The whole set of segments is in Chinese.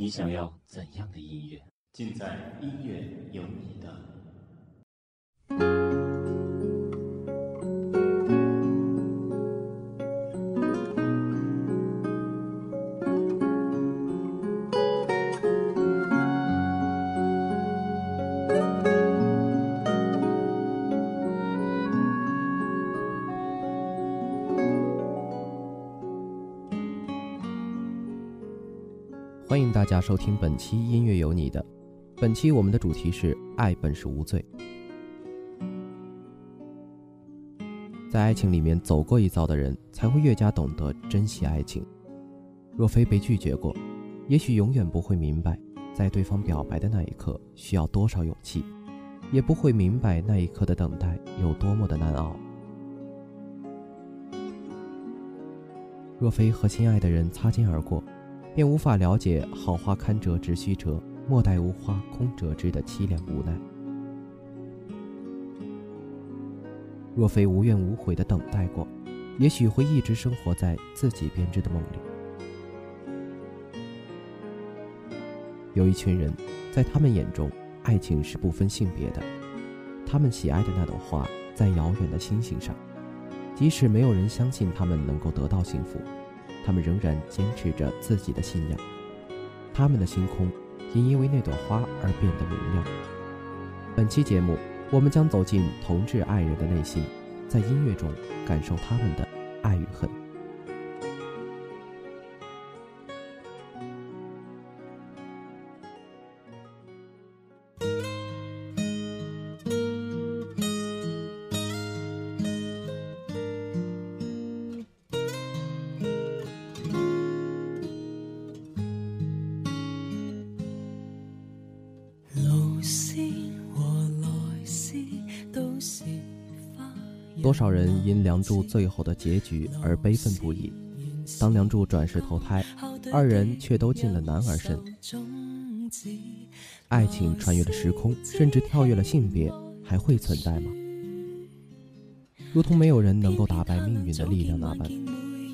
你想要怎样的音乐？尽在音乐有你的。收听本期音乐有你的，本期我们的主题是“爱本是无罪”。在爱情里面走过一遭的人，才会越加懂得珍惜爱情。若非被拒绝过，也许永远不会明白，在对方表白的那一刻需要多少勇气，也不会明白那一刻的等待有多么的难熬。若非和心爱的人擦肩而过。便无法了解“好花堪折直须折，莫待无花空折枝”的凄凉无奈。若非无怨无悔的等待过，也许会一直生活在自己编织的梦里。有一群人，在他们眼中，爱情是不分性别的。他们喜爱的那朵花，在遥远的星星上，即使没有人相信他们能够得到幸福。他们仍然坚持着自己的信仰，他们的星空也因为那朵花而变得明亮。本期节目，我们将走进同志爱人的内心，在音乐中感受他们的爱与恨。少人因梁祝最后的结局而悲愤不已。当梁祝转世投胎，二人却都进了男儿身。爱情穿越了时空，甚至跳跃了性别，还会存在吗？如同没有人能够打败命运的力量那般，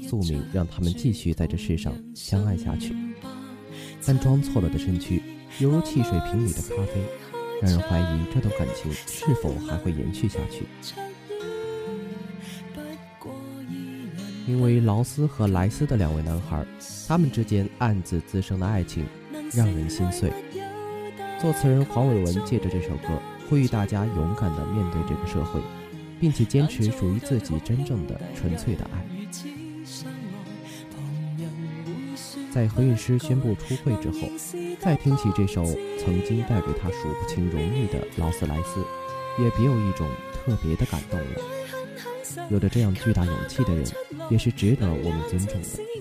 宿命让他们继续在这世上相爱下去。但装错了的身躯，犹如汽水瓶里的咖啡，让人怀疑这段感情是否还会延续下去。因为劳斯和莱斯的两位男孩，他们之间暗自滋生的爱情，让人心碎。作词人黄伟文借着这首歌，呼吁大家勇敢地面对这个社会，并且坚持属于自己真正的、纯粹的爱。在何韵诗宣布出柜之后，再听起这首曾经带给他数不清荣誉的劳斯莱斯，也别有一种特别的感动了。有着这样巨大勇气的人。也是值得我们尊重的。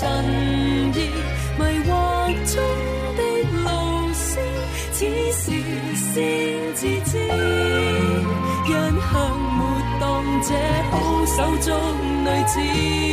神意迷惑中的路线，此时先自知，一向没当这好手中女子。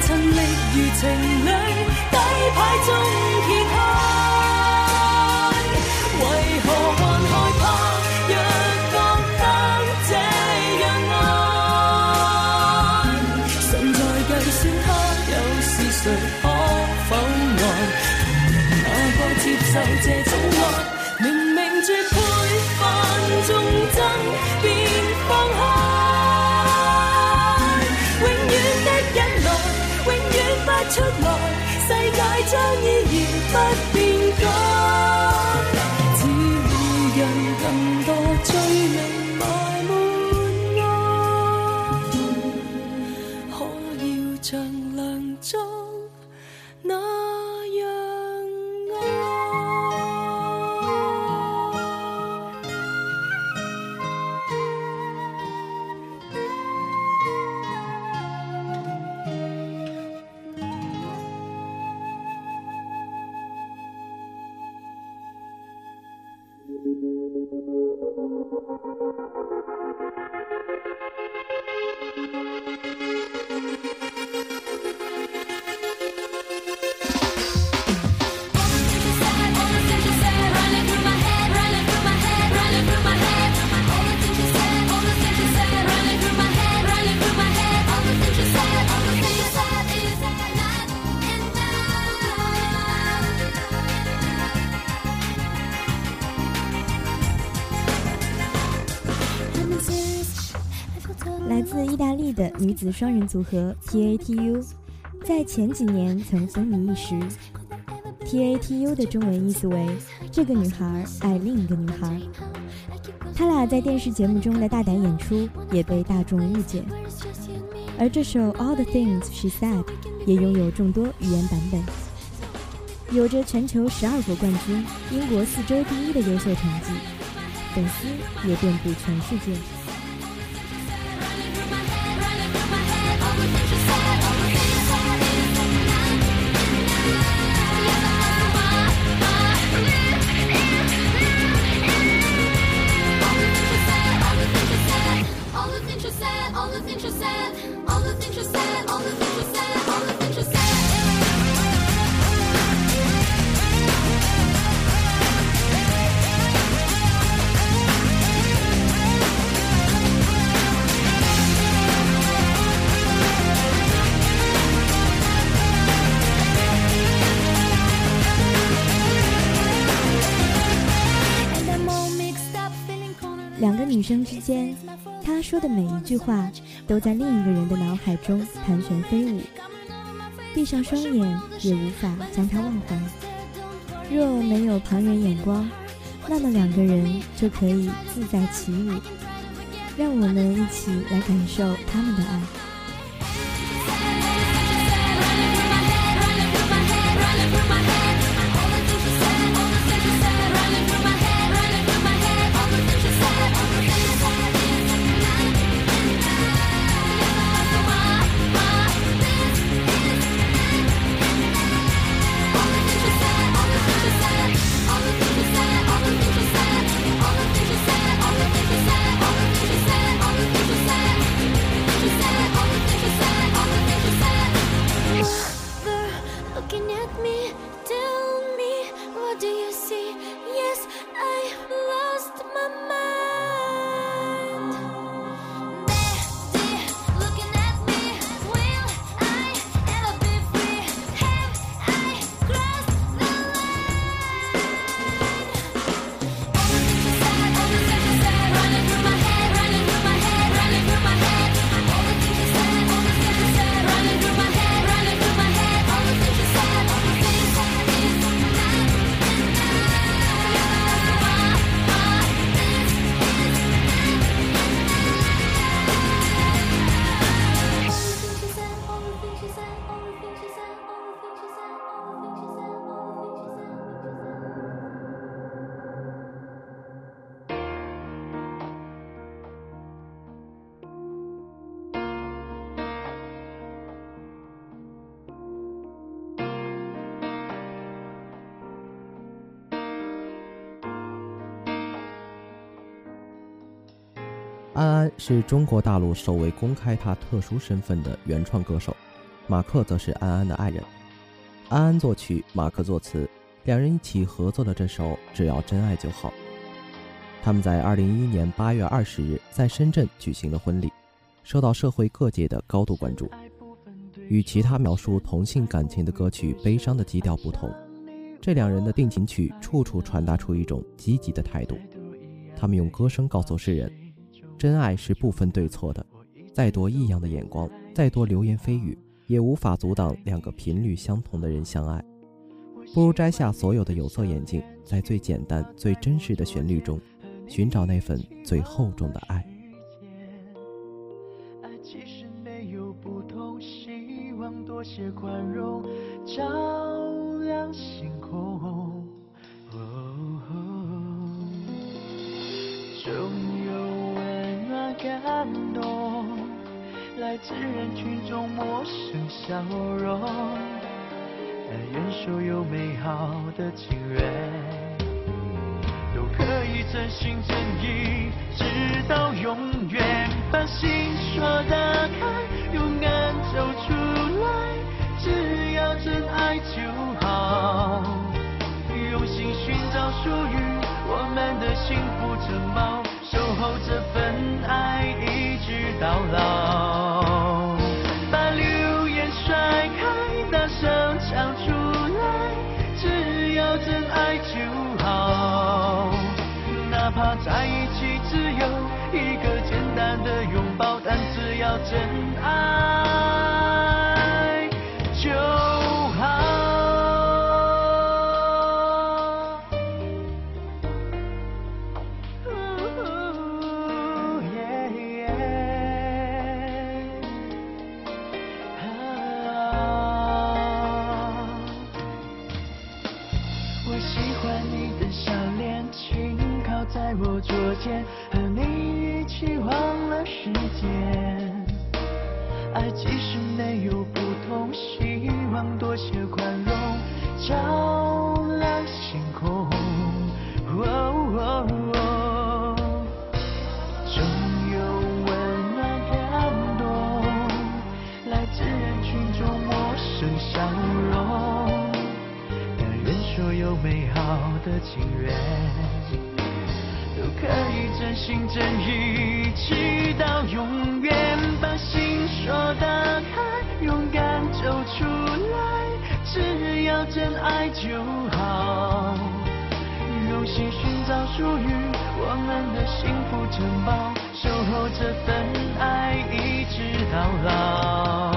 尽力如情侣，底牌终结。依然不。双人组合 T A T U，在前几年曾风靡一时。T A T U 的中文意思为“这个女孩爱另一个女孩”。他俩在电视节目中的大胆演出也被大众误解。而这首 All the Things She Said 也拥有众多语言版本，有着全球十二国冠军、英国四周第一的优秀成绩，粉丝也遍布全世界。一句话都在另一个人的脑海中盘旋飞舞，闭上双眼也无法将它忘怀。若没有旁人眼光，那么两个人就可以自在起舞。让我们一起来感受他们的爱。是中国大陆首位公开他特殊身份的原创歌手，马克则是安安的爱人。安安作曲，马克作词，两人一起合作的这首《只要真爱就好》。他们在二零一一年八月二十日在深圳举行了婚礼，受到社会各界的高度关注。与其他描述同性感情的歌曲悲伤的基调不同，这两人的定情曲处处传达出一种积极的态度。他们用歌声告诉世人。真爱是不分对错的，再多异样的眼光，再多流言蜚语，也无法阻挡两个频率相同的人相爱。不如摘下所有的有色眼镜，在最简单、最真实的旋律中，寻找那份最厚重的爱。爱其实没有不同，希望多些宽容，照亮星空。感动，来自人群中陌生笑容。但愿所有美好的情缘，都可以真心真意，直到永远。把心锁打开，勇敢走出来，只要真爱就好。用心寻找属于我们的幸福城堡。守候这份爱，一直到老。把流言甩开，大声唱出来，只要真爱就好。哪怕在一起只有一个简单的拥抱，但只要真爱就。昨天和你一起忘了时间，爱即使没有不痛，希望多些宽容，照亮星空。总有温暖感动，来自人群中陌生笑容，但愿所有美好的情缘。可以真心真意，直到永远。把心说打开，勇敢走出来，只要真爱就好。用心寻找属于我们的幸福城堡，守候这份爱，一直到老。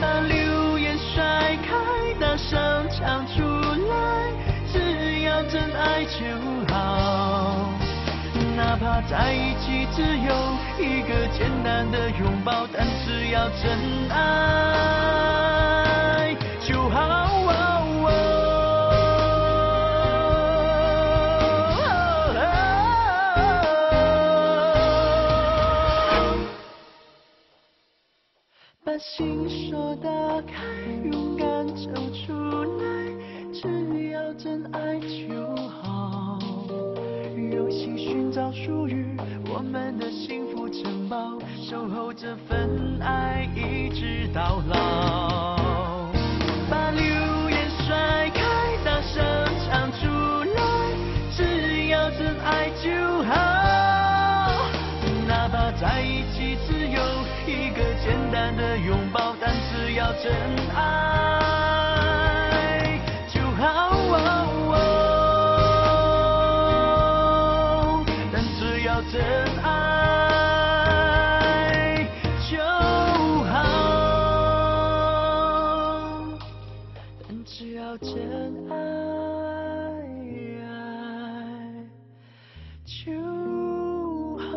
把流言甩开，大声唱出来，只要真爱就好。哪怕在一起只有一个简单的拥抱，但只要真爱。就好。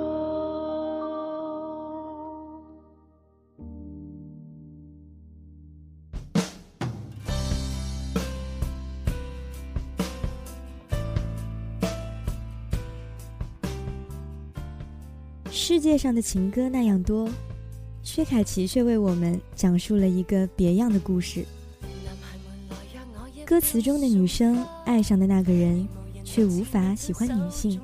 世界上的情歌那样多，薛凯琪却为我们讲述了一个别样的故事。歌词中的女生爱上的那个人，却无法喜欢女性。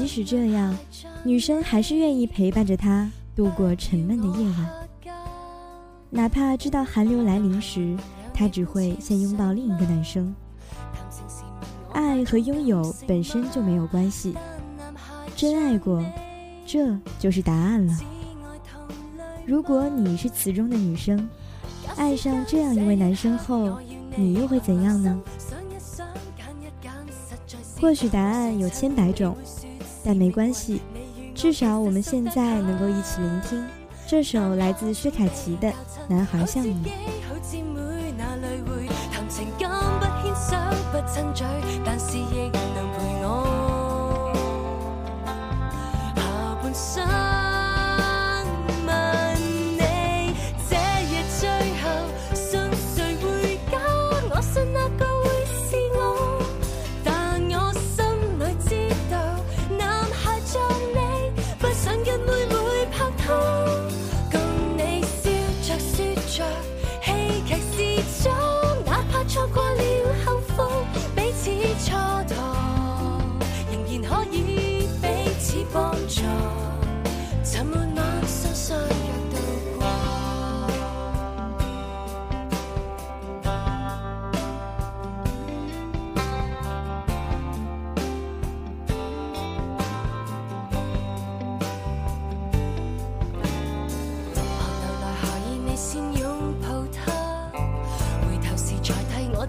即使这样，女生还是愿意陪伴着他度过沉闷的夜晚。哪怕知道寒流来临时，他只会先拥抱另一个男生。爱和拥有本身就没有关系，真爱过，这就是答案了。如果你是词中的女生，爱上这样一位男生后，你又会怎样呢？或许答案有千百种，但没关系，至少我们现在能够一起聆听这首来自薛凯琪的《男孩像你》。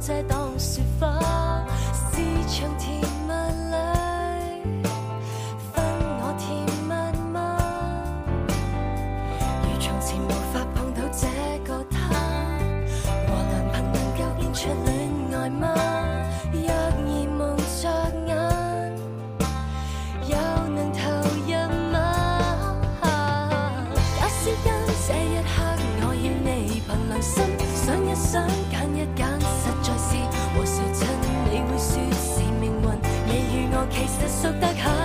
这当雪花，是长天。其實熟得很。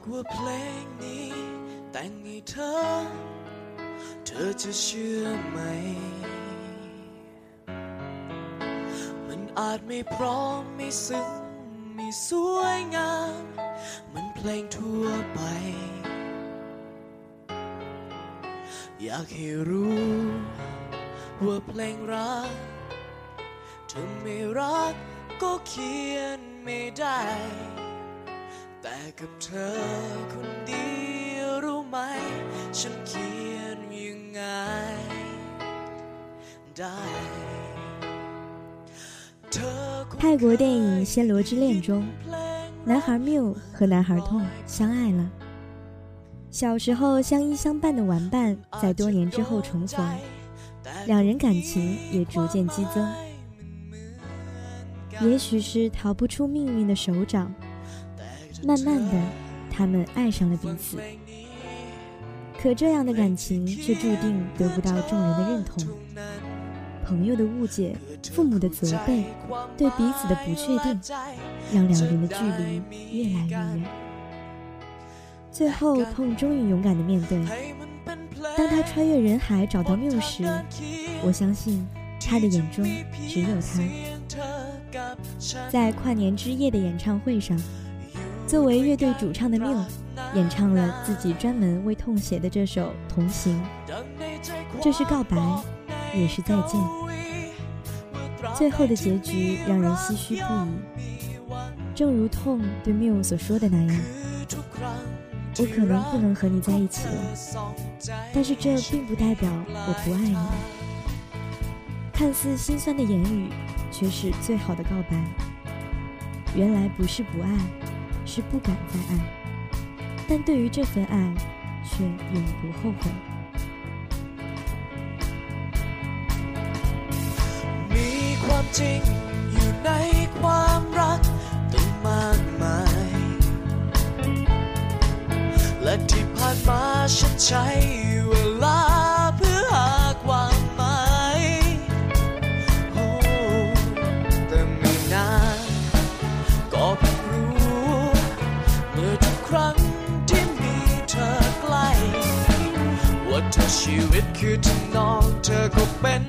บอกว่าเพลงนี้แต่งให้เธอ เธอจะเชื่อไหม มันอาจไม่พร้อมไม่ซึ้งไม่สวยงาม มันเพลงทั่วไป อยากให้รู้ว่าเพลงรัก ถึงไม่รักก็เขียนไม่ได้กับเธอคนเดียวรู้ไหม ฉันเขียนยังไง ได้ เธอคง 泰国电影《暹罗之恋》中， 男孩缪和男孩痛相爱了。小时候相依相伴的玩伴，在多年之后重逢，两人感情也逐渐激增。也许是逃不出命运的手掌， 慢慢的，他们爱上了彼此。可这样的感情却注定得不到众人的认同。朋友的误解，父母的责备，对彼此的不确定，让两人的距离越来越远。最后痛终于勇敢的面对。当他穿越人海找到缪时，我相信他的眼中只有她。在跨年之夜的演唱会上。作为乐队主唱的缪，演唱了自己专门为痛写的这首《同行》。这是告白，也是再见。最后的结局让人唏嘘不已。正如痛对缪所说的那样：“我可能不能和你在一起了，但是这并不代表我不爱你。”看似心酸的言语，却是最好的告白。原来不是不爱。是不敢再爱，但对于这份爱，却永不后悔。มีความจริงอยู่ในความรักตั้งมากมาย และที่ผ่านมาฉันใช้เวลา คือท่นองเธอก็เป็น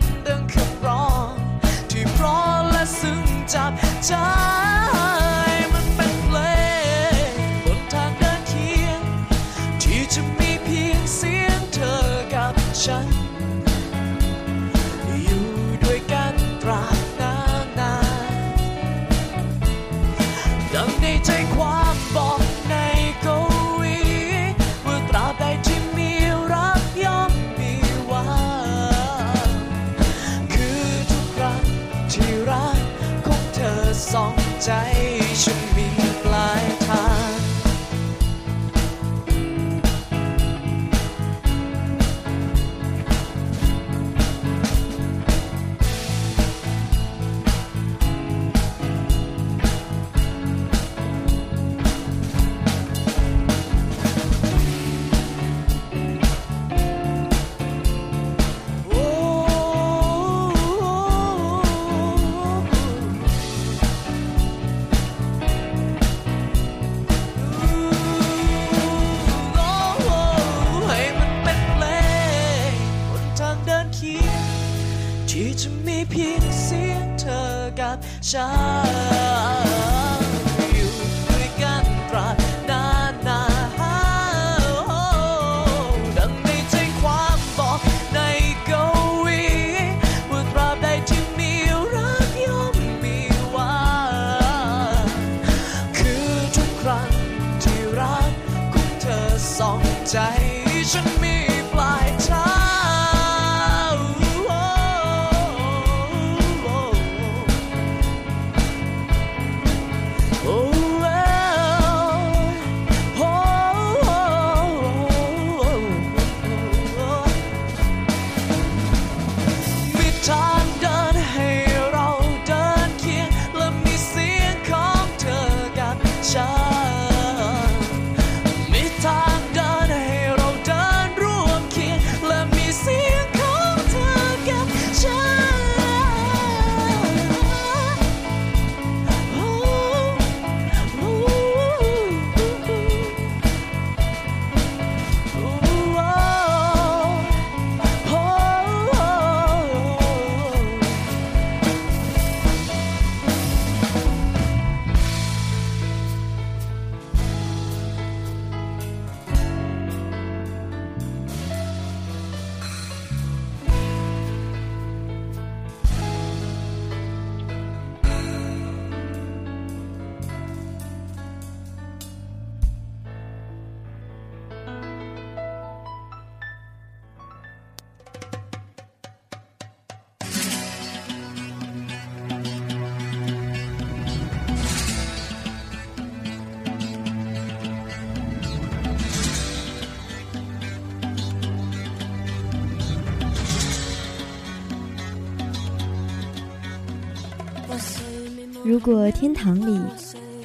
如果天堂里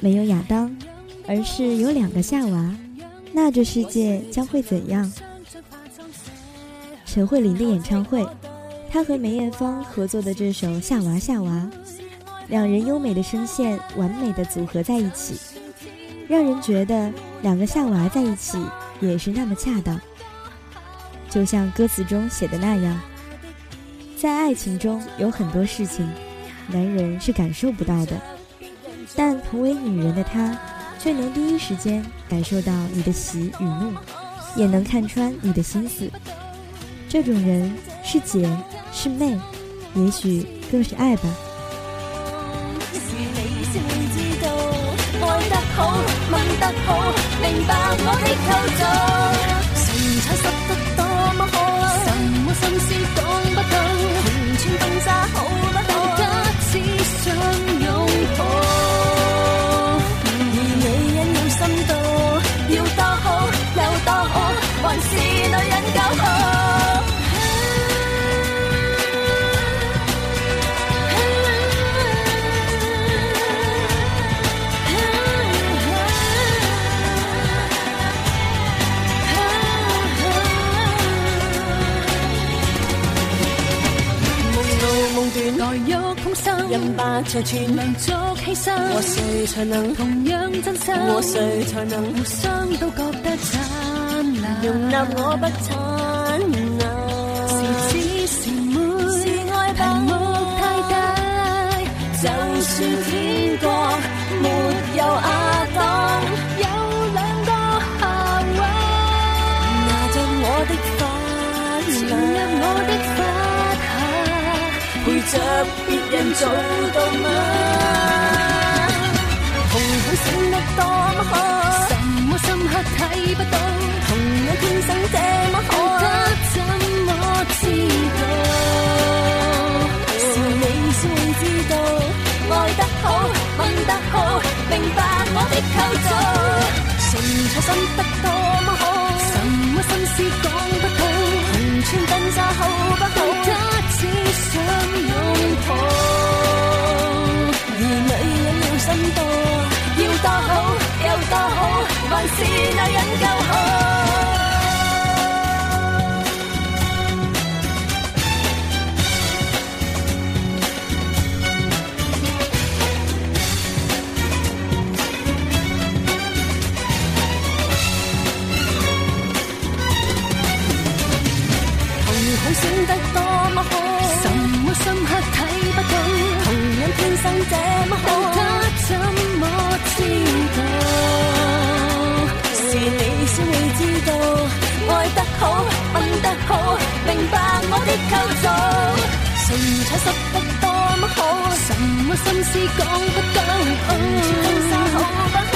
没有亚当，而是有两个夏娃，那这世界将会怎样？陈慧琳的演唱会，她和梅艳芳合作的这首《夏娃夏娃》，两人优美的声线完美的组合在一起，让人觉得两个夏娃在一起也是那么恰当。就像歌词中写的那样，在爱情中有很多事情。男人是感受不到的，但同为女人的她，却能第一时间感受到你的喜与怒，也能看穿你的心思。这种人是姐，是妹，也许更是爱吧。因百丈泉能作牺牲，和谁才能同样真心？和谁才能互相都觉得灿烂？容纳我不差。做到吗？痛苦省得多么好？什么深刻睇不到？同我天生这么好，他怎么知道？是你先知道，爱得好，问得好，明白我的构造。纯粹心得多么好？什么心思讲不好，红穿婚纱好不好？是那人够好，符号选得多么好，什么深刻睇不到，同样天生这么好。好明白我的构造，谁彩十得多么好？什么心思讲不够？好。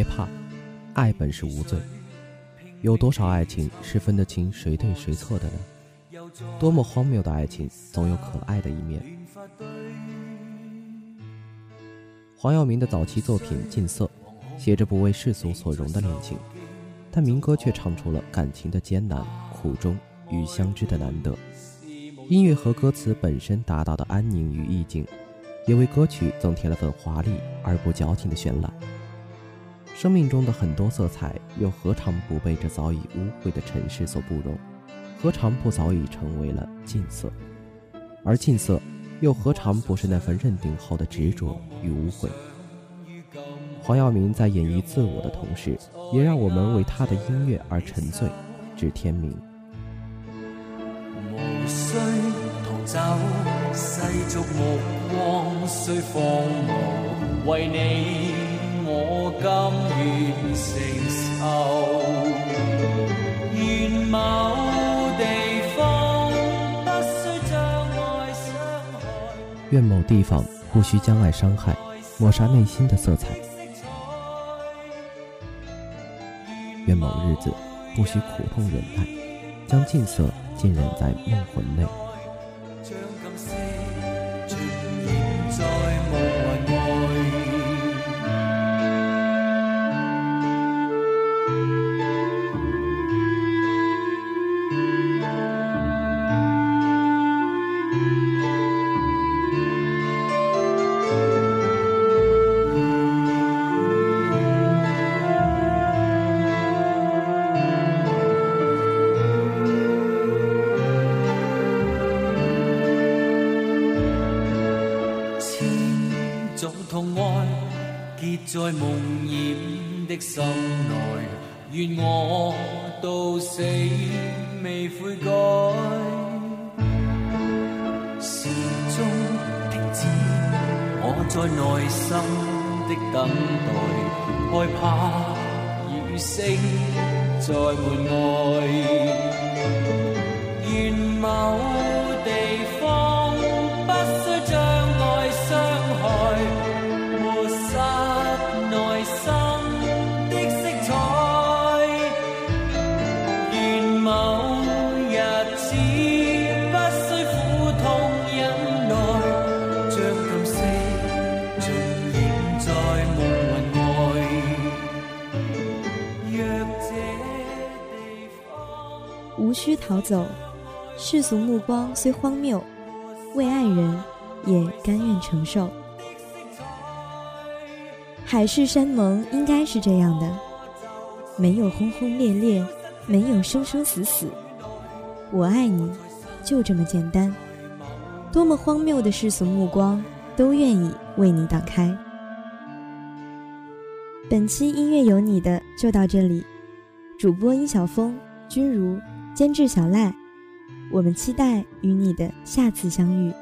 别怕，爱本是无罪。有多少爱情是分得清谁对谁错的呢？多么荒谬的爱情，总有可爱的一面。黄耀明的早期作品《禁色》，写着不为世俗所容的恋情，但民歌却唱出了感情的艰难、苦衷与相知的难得。音乐和歌词本身达到的安宁与意境，也为歌曲增添了份华丽而不矫情的绚烂。生命中的很多色彩，又何尝不被这早已污秽的尘世所不容？何尝不早已成为了禁色？而禁色，又何尝不是那份认定后的执着与无悔？黄耀明在演绎自我的同时，也让我们为他的音乐而沉醉，至天明。甘愿某地方不需将爱伤害，抹杀内心的色彩。愿某日子不需苦痛忍耐，将尽色浸染在梦魂内。在梦魇的心内，愿我到死未悔改。时钟停止，我在耐心的等待，害怕雨声在门外。逃走，世俗目光虽荒谬，为爱人也甘愿承受。海誓山盟应该是这样的，没有轰轰烈烈，没有生生死死，我爱你，就这么简单。多么荒谬的世俗目光，都愿意为你挡开。本期音乐有你的就到这里，主播殷小峰君如。监制小赖，我们期待与你的下次相遇。